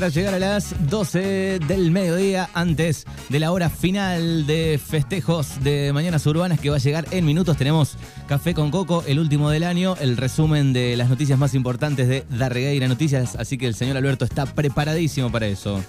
20 minutos para llegar a las 12 del mediodía, antes de la hora final de festejos de Mañanas Urbanas que va a llegar en minutos. Tenemos Café con Coco, el último del año, el resumen de las noticias más importantes de Darregueira Noticias, así que el señor Alberto está preparadísimo para eso.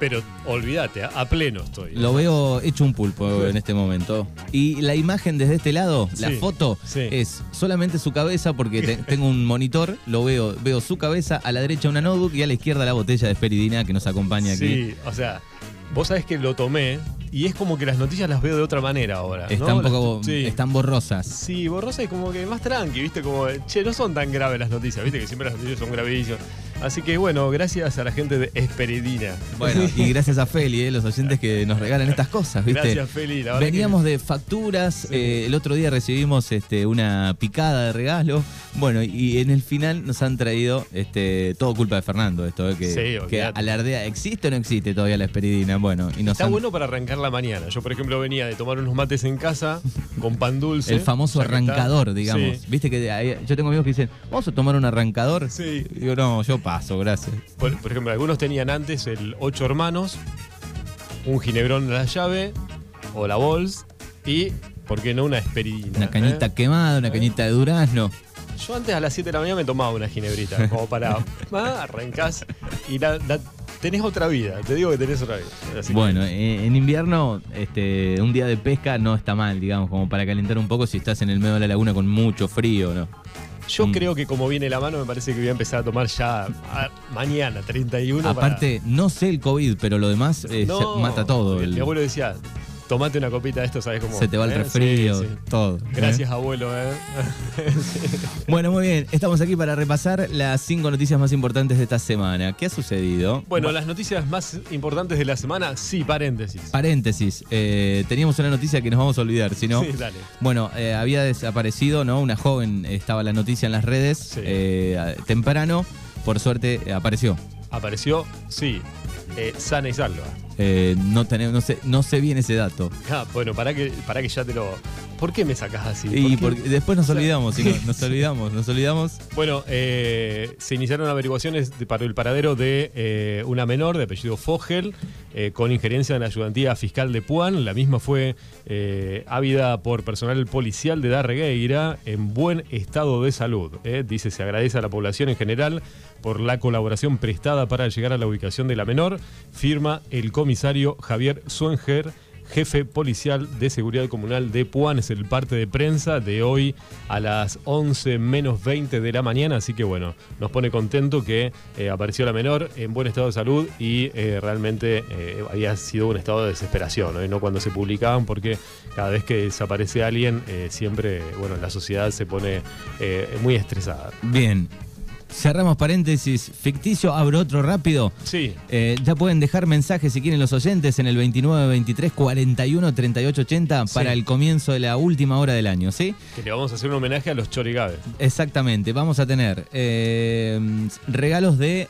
Pero olvídate, a, pleno estoy. Lo veo hecho un pulpo en este momento. Y la imagen desde este lado, la foto, sí. es solamente su cabeza porque te- tengo un monitor, lo veo, veo su cabeza, a la derecha una notebook y a la izquierda la botella de Esperidina que nos acompaña aquí. Sí, o sea, vos sabés que lo tomé y es como que las noticias las veo de otra manera ahora. ¿no? Están un poco, sí. están borrosas. Sí, borrosa y como que más tranqui, ¿viste? Como, che, no son tan graves las noticias, ¿viste? Que siempre las noticias son gravísimas. Así que bueno, gracias a la gente de Esperidina. Bueno, y gracias a Feli, eh, los oyentes que nos regalan estas cosas, ¿viste? Gracias, Feli. La Veníamos de facturas, eh, el otro día recibimos este, una picada de regalo. Bueno, y en el final nos han traído este, todo culpa de Fernando, esto, eh, que, Sí, que alardea, ¿existe o no existe todavía la esperidina? Bueno, y nos Está han- bueno para arrancar la mañana. Yo, por ejemplo, venía de tomar unos mates en casa con pan dulce. el famoso arrancador, digamos. Sí. Viste que hay- yo tengo amigos que dicen, ¿vamos a tomar un arrancador? Sí. Y digo, no, yo paso, gracias. Por, por ejemplo, algunos tenían antes el ocho hermanos, un ginebrón a la llave o la bols y, ¿por qué no, una esperidina? Una cañita ¿eh? quemada, una cañita de durazno. Yo antes a las 7 de la mañana me tomaba una ginebrita, como para ah, arrancás y la, la- tenés otra vida, te digo que tenés otra vida. Así Bueno, eh, en invierno, este, un día de pesca no está mal, digamos, como para calentar un poco si estás en el medio de la laguna con mucho frío, ¿no? Yo mm. creo que como viene la mano, me parece que voy a empezar a tomar ya ah, mañana, 31. para- Aparte, no sé el COVID, pero lo demás eh, No, mata todo. El- mi abuelo decía, tomate una copita de esto, ¿sabes cómo? se te va el ¿Eh? resfrío, Sí, sí. todo. ¿eh? Gracias, abuelo. ¿eh? Bueno, muy bien. Estamos aquí para repasar las cinco noticias más importantes de esta semana. ¿Qué ha sucedido? Bueno, las noticias más importantes de la semana, sí, paréntesis. Paréntesis. eh, teníamos una noticia que nos vamos a olvidar, si no. Sí, dale. Bueno, eh, había desaparecido, ¿no? Una joven, estaba la noticia en las redes Sí. temprano. Por suerte apareció. Apareció, sí, eh, sana y salva. Eh, no, tenemos, no, sé, no sé bien ese dato. Ah, bueno, para que, para que ya te lo. ¿Por qué me sacás así? Y ¿Por qué? porque después nos olvidamos, nos olvidamos, nos olvidamos. Bueno, eh, se iniciaron averiguaciones de- para el paradero de eh, una menor de apellido Fogel, eh, con injerencia en la ayudantía fiscal de Puan. La misma fue eh, ávida por personal policial de Darregueira en buen estado de salud. eh. Dice, se agradece a la población en general por la colaboración prestada para llegar a la ubicación de la menor. Firma el comisario Javier Suenger jefe policial de seguridad comunal de Puan. Es el parte de prensa de hoy a las 11 menos 20 de la mañana. Así que bueno, nos pone contento que eh, apareció la menor en buen estado de salud y eh, realmente eh, había sido un estado de desesperación, ¿no? No cuando se publicaban, porque cada vez que desaparece alguien, siempre, bueno, la sociedad se pone muy estresada. Bien. Cerramos paréntesis ficticio, abro otro rápido. Sí, Eh, ya pueden dejar mensajes si quieren los oyentes en el 29 23 41 38 80 Sí. para el comienzo de la última hora del año, ¿sí? que le vamos a hacer un homenaje a los chorigabes. Exactamente, vamos a tener eh, regalos de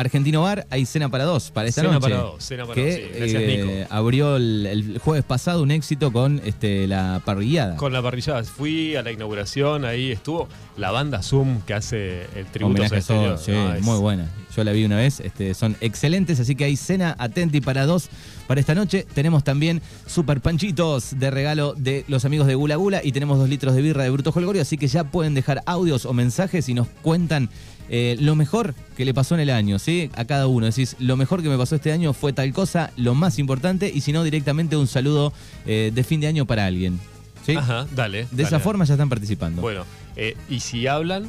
Argentino Bar, hay cena para dos para esta Cena noche. para dos, cena para que dos, sí. Gracias, eh, Nico. abrió el, el jueves pasado un éxito con este, la parrillada. Con la parrillada. Fui a la inauguración, ahí estuvo la banda Zoom que hace el tributo a Stereo. sí, No, es- muy buena. Yo la vi una vez, este, son excelentes, así que hay cena atenti para dos para esta noche. Tenemos también super panchitos de regalo de los amigos de Gula Gula y tenemos dos litros de birra de Bruto Holgorio, así que ya pueden dejar audios o mensajes y nos cuentan eh, lo mejor que le pasó en el año, ¿sí? A cada uno. Decís, lo mejor que me pasó este año fue tal cosa, lo más importante, y si no, directamente un saludo eh, de fin de año para alguien. ¿sí? Ajá, dale. De esa forma ya están participando. Bueno, eh, y si hablan,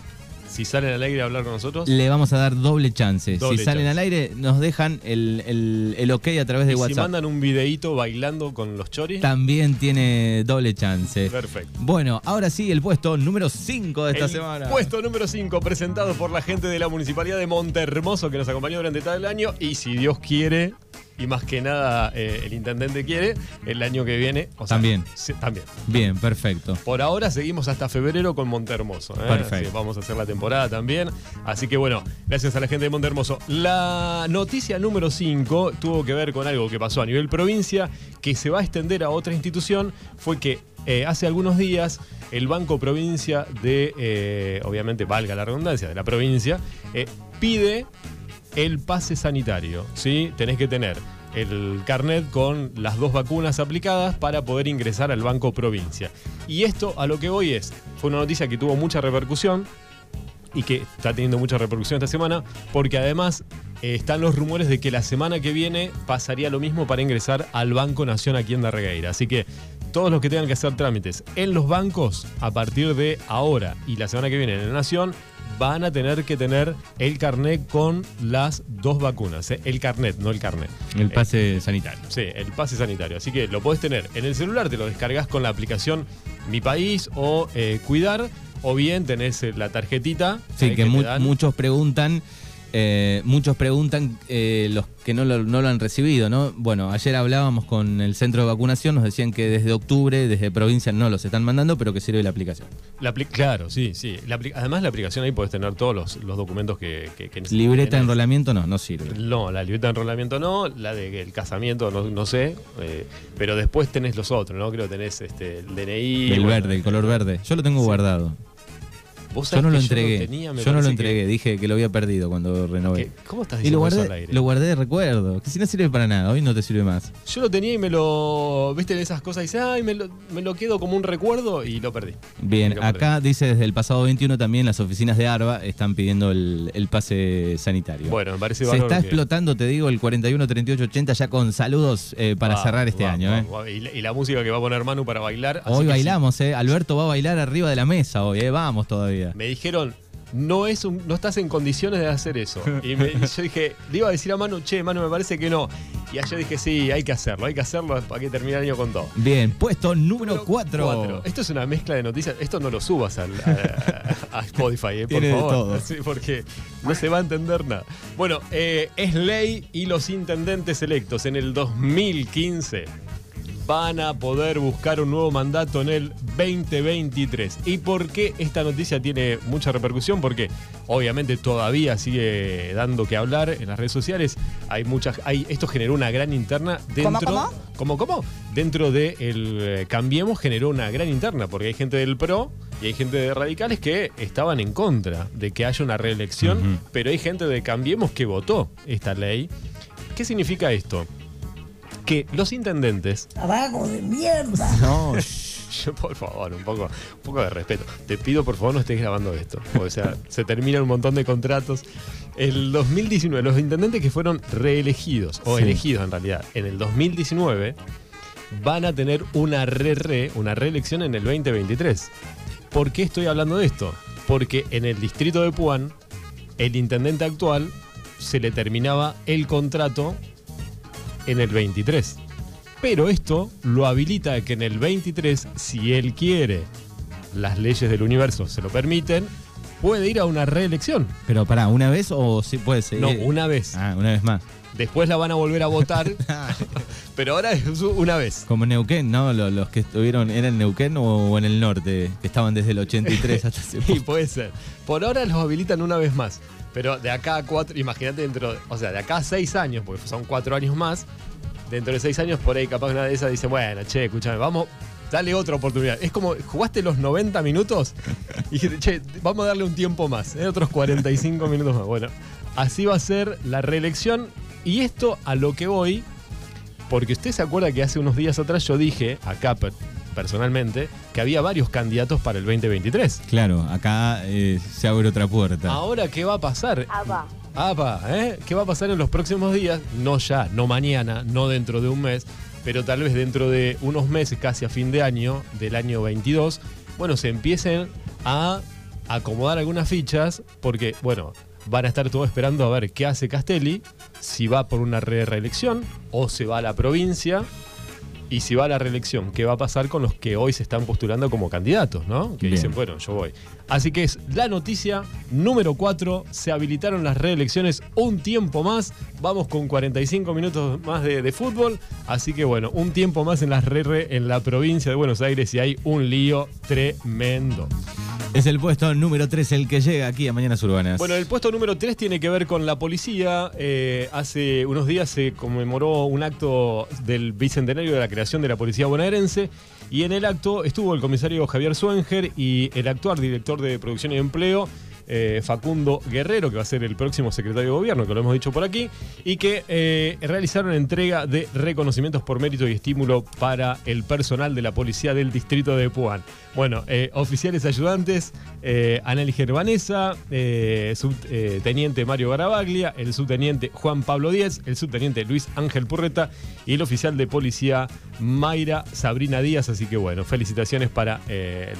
si salen al aire a hablar con nosotros, Le vamos a dar doble chance. Doble si salen chance. al aire, nos dejan el, el- el ok a través de y si WhatsApp. mandan un videíto bailando con los choris, También tiene doble chance. perfecto. Bueno, ahora sí, el puesto número 5 de esta El semana. Puesto número 5, presentado por la gente de la Municipalidad de Montermoso que nos acompañó durante todo el año. Y si Dios quiere, y más que nada eh, el intendente quiere, el año que viene. o sea, También. sí, también. Bien, perfecto. Por ahora seguimos hasta febrero con Montermoso. ¿eh? Perfecto. Vamos a hacer la temporada también. Así que bueno, gracias a la gente de Montermoso. La noticia número 5 tuvo que ver con algo que pasó a nivel provincia, que se va a extender a otra institución. Fue que eh, hace algunos días el Banco Provincia de, eh, obviamente valga la redundancia, de la provincia, eh, pide el pase sanitario. ¿sí? Tenés que tener el carnet con las dos vacunas aplicadas para poder ingresar al Banco Provincia. Y esto a lo que voy es, fue una noticia que tuvo mucha repercusión y que está teniendo mucha repercusión esta semana, porque además eh, están los rumores de que la semana que viene pasaría lo mismo para ingresar al Banco Nación aquí en Darregueira. Así que todos los que tengan que hacer trámites en los bancos a partir de ahora y la semana que viene en la Nación van a tener que tener el carnet con las dos vacunas. ¿eh? El carnet, no el carnet. El pase sanitario. Sí, el pase sanitario. Así que lo podés tener en el celular, te lo descargas con la aplicación Mi País o eh, Cuidar, o bien tenés eh, la tarjetita. Sí, eh, que, te mu- dan. muchos preguntan, eh, muchos preguntan eh, los que no lo, no lo han recibido, ¿no? Bueno, ayer hablábamos con el centro de vacunación, nos decían que desde octubre, desde provincia no los están mandando, pero que sirve la aplicación. La apli- claro, sí, sí. La además, la aplicación ahí podés tener todos los, los documentos que, que, que necesites. Libreta de enrolamiento no, no sirve. No, la libreta de enrolamiento no, la del casamiento no, no sé, eh, pero después tenés los otros, ¿no? Creo que tenés este, el DNI. El bueno, verde, el color verde. Yo lo tengo Sí. guardado. Vos Yo no lo entregué. Yo, tenía, no lo entregué. Dije que lo había perdido cuando renové. ¿Cómo estás Y lo diciendo eso al guardé, aire? lo guardé de recuerdo. Que si no sirve para nada, hoy no te sirve más. Yo lo tenía y me lo. ¿Viste en esas cosas? Dice, ay, me lo, me lo quedo como un recuerdo y lo perdí. Bien, acá dice desde el pasado 21 también las oficinas de ARBA están pidiendo el, el pase sanitario. Bueno, me parece Se está que- explotando, te digo, el 41 38 80 ya con saludos eh, para Va, cerrar este va, año. va, eh. Y, la, y la música que va a poner Manu para bailar. Hoy bailamos, eh. Alberto va a bailar arriba de la mesa hoy, eh. Vamos todavía. Me dijeron, no, es un- no estás en condiciones de hacer eso. Y, me- y yo dije, le iba a decir a Manu, che, Manu, me parece que no. Y ayer dije, sí, hay que hacerlo, hay que hacerlo para que termine el año con todo. Bien, puesto número 4. Cuatro. Esto es una mezcla de noticias. Esto no lo subas al- a, a Spotify, eh, por favor. todo. Sí, porque no se va a entender nada. Bueno, eh, es ley y los intendentes electos en el 2015 van a poder buscar un nuevo mandato en el 2023. ¿Y por qué esta noticia tiene mucha repercusión? Porque obviamente todavía sigue dando que hablar en las redes sociales. Hay muchas, hay, esto generó una gran interna dentro. cómo? ¿Cómo, cómo? Dentro de el eh, Cambiemos generó una gran interna, porque hay gente del PRO y hay gente de radicales que estaban en contra de que haya una reelección, pero hay gente de Cambiemos que votó esta ley. ¿Qué significa esto? Que los intendentes Vago de mierda. No, yo, por favor, un poco, un poco de respeto. Te pido, por favor, no estés grabando esto. O sea, se terminan un montón de contratos. El 2019, los intendentes que fueron reelegidos, o Sí. elegidos en realidad, en el 2019, van a tener una re-re, una reelección en el 2023. ¿Por qué estoy hablando de esto? Porque en el distrito de Puan, el intendente actual se le terminaba el contrato en el 23. Pero esto lo habilita a que en el 23, si él quiere, las leyes del universo se lo permiten, puede ir a una reelección. pero pará, ¿una vez o sí puede ser? No, una vez. Ah, una vez más. Después la van a volver a votar, pero ahora es una vez. Como Neuquén, ¿no? Lo- Los, que estuvieron, ¿era en Neuquén o en el norte? Que estaban desde el 83 hasta hace Sí, poco. puede ser. Por ahora los habilitan una vez más. Pero de acá a cuatro, imagínate dentro, o sea, de acá a seis años, porque son cuatro años más, dentro de seis años por ahí capaz una de esas dice, bueno, che, escúchame, vamos, dale otra oportunidad. Es como, jugaste los 90 minutos y dijiste, che, vamos a darle un tiempo más, ¿eh? otros 45 minutos más. Bueno, así va a ser la reelección y esto a lo que voy, porque usted se acuerda que hace unos días atrás yo dije, acá per- personalmente, que había varios candidatos para el 2023. Claro, acá eh, se abre otra puerta. Ahora, ¿qué va a pasar? Aba. Apa, ¿eh? ¿Qué va a pasar en los próximos días? No ya, no mañana, no dentro de un mes, pero tal vez dentro de unos meses, casi a fin de año, del año 22, bueno, se empiecen a acomodar algunas fichas, porque, bueno, van a estar todos esperando a ver qué hace Castelli, si va por una re- reelección o se va a la provincia. Y si va a la reelección, ¿qué va a pasar con los que hoy se están postulando como candidatos, ¿no? Que Bien. dicen, bueno, yo voy. Así que es la noticia número 4. Se habilitaron las reelecciones un tiempo más. Vamos con 45 minutos más de, de fútbol. Así que bueno, un tiempo más en las re, re en la provincia de Buenos Aires y hay un lío tremendo. Es el puesto número 3 el que llega aquí a Mañanas Urbanas. Bueno, el puesto número 3 tiene que ver con la policía. Eh, hace unos días se conmemoró un acto del bicentenario de la creación de la policía bonaerense y en el acto estuvo el comisario Javier Suenger y el actual director de producción y empleo, eh, Facundo Guerrero, que va a ser el próximo secretario de gobierno, que lo hemos dicho por aquí, y que eh, realizaron entrega de reconocimientos por mérito y estímulo para el personal de la policía del distrito de Puan. Bueno, eh, oficiales ayudantes, Anneli Gervanesa, subteniente Mario Garabaglia, el subteniente Juan Pablo Díez, el subteniente Luis Ángel Purreta y el oficial de policía Mayra Sabrina Díaz. Así que bueno, felicitaciones para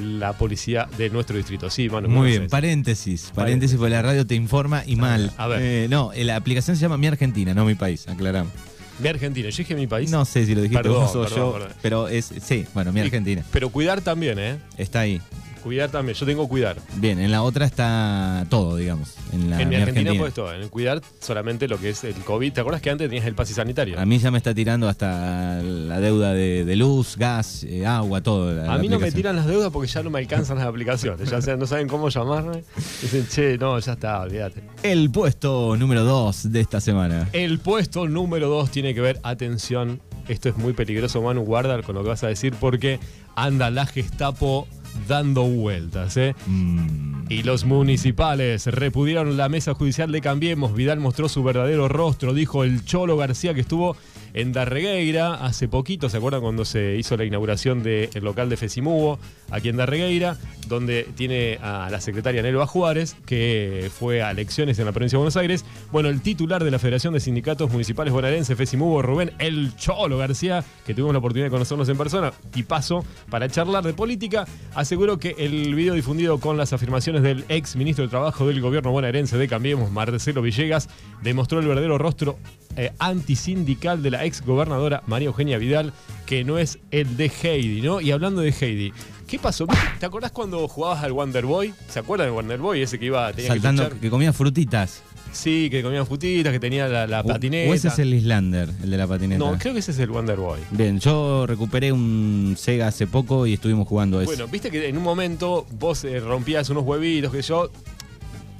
la policía de nuestro distrito. Sí, Manu, ¿cómo Muy bien, haces? Paréntesis, paréntesis, porque la radio te informa y mal. a ver. Eh, no, eh, la aplicación se llama Mi Argentina, no Mi País, aclaramos. Mi Argentina, yo dije mi país. No sé si lo dijiste Perdón, vos o perdón, yo, perdón. pero es, sí, bueno, Mi Y- Argentina. Pero cuidar también, ¿eh? Está ahí. Cuidar también. Yo tengo cuidar. Bien, en la otra está todo, digamos. En la en mi Argentina, pues todo. En el cuidar solamente lo que es el COVID. ¿Te acuerdas que antes tenías el pase sanitario? A mí ya me está tirando hasta la deuda de, de luz, gas, eh, agua, todo. la- A mí no me tiran las deudas porque ya no me alcanzan las aplicaciones. Ya sea, no saben cómo llamarme. Dicen, che, no, ya está, olvídate. El puesto número 2 de esta semana. El puesto número 2 tiene que ver, atención, esto es muy peligroso, Manu, guarda con lo que vas a decir porque anda la Gestapo dando vueltas, ¿eh? Mm. Y los municipales repudiaron la mesa judicial de Cambiemos. Vidal mostró su verdadero rostro, dijo el Cholo García que estuvo en Darregueira hace poquito. ¿Se acuerdan cuando se hizo la inauguración del local de Fesimubo aquí en Darregueira? Donde tiene a la secretaria Nelva Juárez, que fue a elecciones en la provincia de Buenos Aires. Bueno, el titular de la Federación de Sindicatos Municipales Bonaerense, Fesimubo, Rubén El Cholo García, que tuvimos la oportunidad de conocernos en persona y paso para charlar de política, aseguró que el video difundido con las afirmaciones del ex ministro de Trabajo del gobierno bonaerense de Cambiemos, Marcelo Villegas, demostró el verdadero rostro eh, antisindical de la ex gobernadora María Eugenia Vidal, que no es el de Heidi, ¿no? Y hablando de Heidi, ¿qué pasó? ¿Te acordás cuando jugabas al Wonder Boy? ¿Se acuerdan del Wonder Boy? Ese que iba, tenía Saltando, que que, comía frutitas. Sí, que comía frutitas, que tenía la, la O- patineta. O ese es el Islander, el de la patineta. No, creo que ese es el Wonder Boy. Bien, yo recuperé un Sega hace poco y estuvimos jugando a eso. Bueno, viste que en un momento vos eh, rompías unos huevitos, que yo.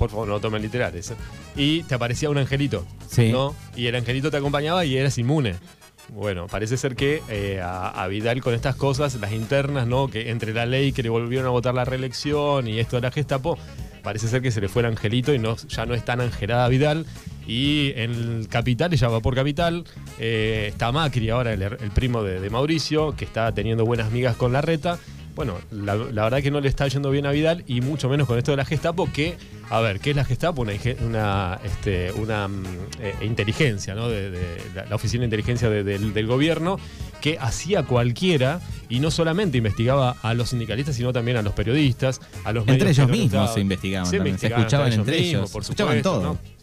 Por favor, no lo tomen literales. ¿eh? Y te aparecía un angelito. Sí. ¿no? Y el angelito te acompañaba y eras inmune. Bueno, parece ser que eh, a, a Vidal con estas cosas, las internas, ¿no? Que entre la ley que le volvieron a votar la reelección y esto de la Gestapo, parece ser que se le fue el angelito y no, ya no es tan angelada Vidal. Y en el Capital, ella va por Capital, eh, está Macri ahora, el, el primo de, de Mauricio, que está teniendo buenas migas con la reta. Bueno, la, la verdad que no le está yendo bien a Vidal y mucho menos con esto de la Gestapo, que, a ver, ¿qué es la Gestapo? Una, una, este, una mm, eh, inteligencia, ¿no? De, de la, la Oficina de Inteligencia de- del, del Gobierno, que hacía cualquiera y no solamente investigaba a los sindicalistas, sino también a los periodistas, a los Entre medios ellos mismos se investigaban Se también, se investigaban escuchaban entre ellos, por escuchaban supuesto, todo. ¿no?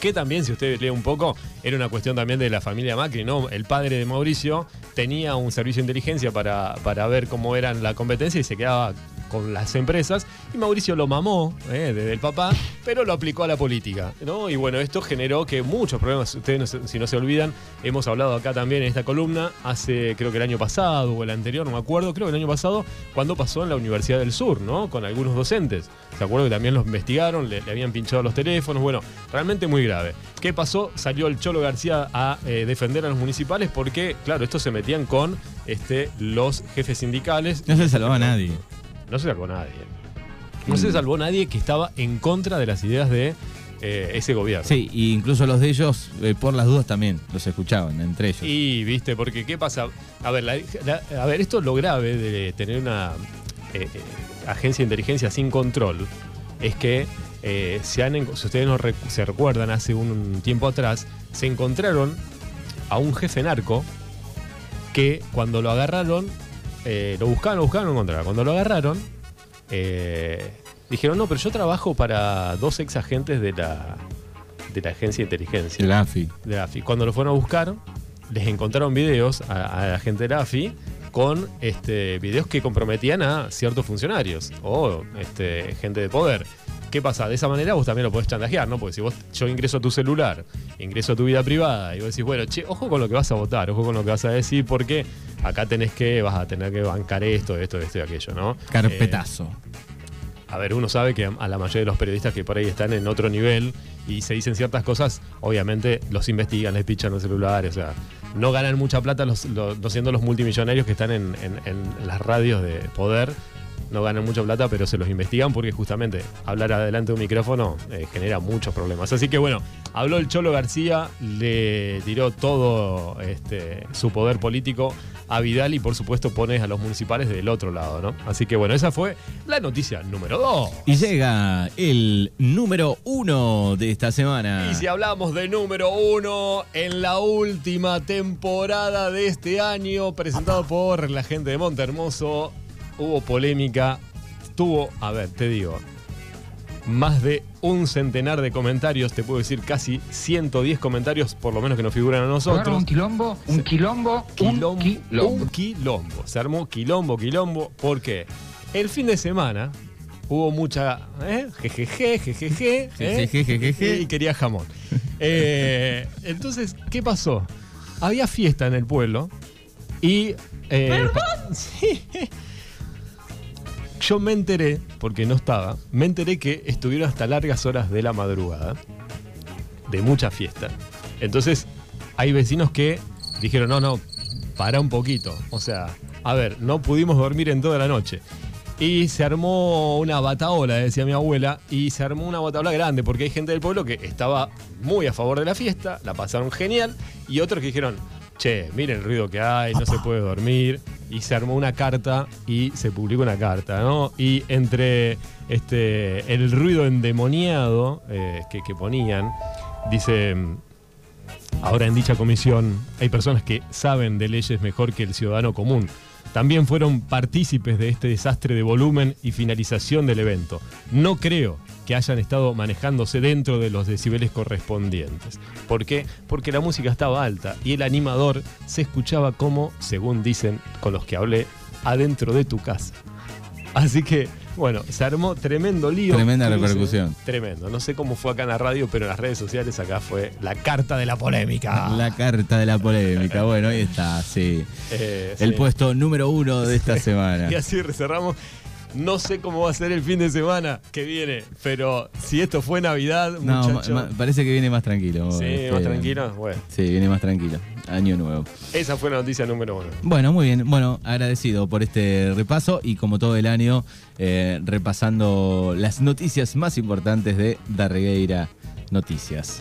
Que también, si usted lee un poco, era una cuestión también de la familia Macri, ¿no? El padre de Mauricio tenía un servicio de inteligencia para, para ver cómo eran la competencia y se quedaba con las empresas. Y Mauricio lo mamó ¿eh? desde el papá, pero lo aplicó a la política, ¿no? Y bueno, esto generó que muchos problemas, ustedes no se- si no se olvidan, hemos hablado acá también en esta columna, hace creo que el año pasado o el anterior, no me acuerdo, creo que el año pasado, cuando pasó en la Universidad del Sur, ¿no? Con algunos docentes. ¿Se acuerdan que también los investigaron, le, le habían pinchado los teléfonos? Bueno, realmente muy grave. ¿Qué pasó? Salió el Cholo García a eh, defender a los municipales porque, claro, estos se metían con este, los jefes sindicales. no se salvaba a nadie. No se salvó nadie. No se salvó nadie que estaba en contra de las ideas de eh, ese gobierno. Sí, y incluso los de ellos, eh, por las dudas también, los escuchaban entre ellos. Y, viste, porque ¿qué pasa? A ver, la- la- a ver esto es lo grave de tener una eh, agencia de inteligencia sin control. Es que se han si ustedes no rec- se recuerdan, hace un tiempo atrás, se encontraron a un jefe narco que cuando lo agarraron, lo buscaban, lo buscaban, lo encontraban. Cuando lo agarraron, eh, dijeron, no, pero yo trabajo para dos ex agentes de la, de la agencia de inteligencia AFI. de la AFI. Cuando lo fueron a buscar, les encontraron videos a, a la gente de la AFI con este, videos que comprometían a ciertos funcionarios o este, gente de poder. ¿Qué pasa? De esa manera vos también lo podés chantajear, ¿no? Porque si vos, yo ingreso a tu celular, ingreso a tu vida privada y vos decís, bueno, che, ojo con lo que vas a votar, ojo con lo que vas a decir, porque acá tenés que, vas a tener que bancar esto, esto, esto y aquello, ¿no? Carpetazo. A ver, uno sabe que a la mayoría de los periodistas que por ahí están en otro nivel y se dicen ciertas cosas, obviamente los investigan, les pichan los celulares, o sea, no ganan mucha plata los, los- siendo los multimillonarios que están en, en- en las radios de poder no ganan mucha plata, pero se los investigan porque justamente hablar adelante de un micrófono eh, genera muchos problemas. Así que bueno, habló el Cholo García, le tiró todo este, su poder político a Vidal y por supuesto pones a los municipales del otro lado, ¿no? Así que bueno, esa fue la noticia número dos. Y llega el número uno de esta semana. Y si hablamos de número uno en la última temporada de este año, presentado por la gente de Monte Hermoso, hubo polémica. Tuvo, a ver, te digo, más de un centenar de comentarios, te puedo decir casi 110 comentarios, por lo menos que nos figuran a nosotros. Un quilombo, un quilombo, Quilombo, un quilombo. un quilombo. Se armó quilombo, quilombo, porque el fin de semana hubo mucha. ¿eh? Jejeje, jejeje. ¿eh? Jejeje, jejeje. Y quería jamón. Eh, entonces, ¿qué pasó? Había fiesta en el pueblo y. eh, Sí. Yo me enteré, porque no estaba, me enteré que estuvieron hasta largas horas de la madrugada, de mucha fiesta. Entonces, hay vecinos que dijeron, no, no, para un poquito. O sea, a ver, no pudimos dormir en toda la noche. Y se armó una bataola, decía mi abuela, y se armó una bataola grande, porque hay gente del pueblo que estaba muy a favor de la fiesta, la pasaron genial, y otros que dijeron, che, miren el ruido que hay, no se puede dormir. Y se armó una carta y se publicó una carta, ¿no? Y entre este, el ruido endemoniado eh, que, que ponían, dice, ahora en dicha comisión hay personas que saben de leyes mejor que el ciudadano común. También fueron partícipes de este desastre de volumen y finalización del evento. No creo que hayan estado manejándose dentro de los decibeles correspondientes. ¿Por qué? Porque la música estaba alta y el animador se escuchaba como, según dicen con los que hablé, adentro de tu casa. Así que, bueno, se armó tremendo lío. Tremenda repercusión. Tremendo. No sé cómo fue acá en la radio, pero en las redes sociales acá fue la carta de la polémica. La carta de la polémica. Bueno, ahí está, sí. Eh, El sí. puesto número uno de esta semana. Y así cerramos. No sé cómo va a ser el fin de semana que viene, pero si esto fue Navidad, No, parece que viene más tranquilo. sí, este, más tranquilo. Bueno, Sí, viene más tranquilo. Año nuevo. esa fue la noticia número uno. Bueno, muy bien. Bueno, agradecido por este repaso y como todo el año, eh, repasando las noticias más importantes de Darregueira Noticias.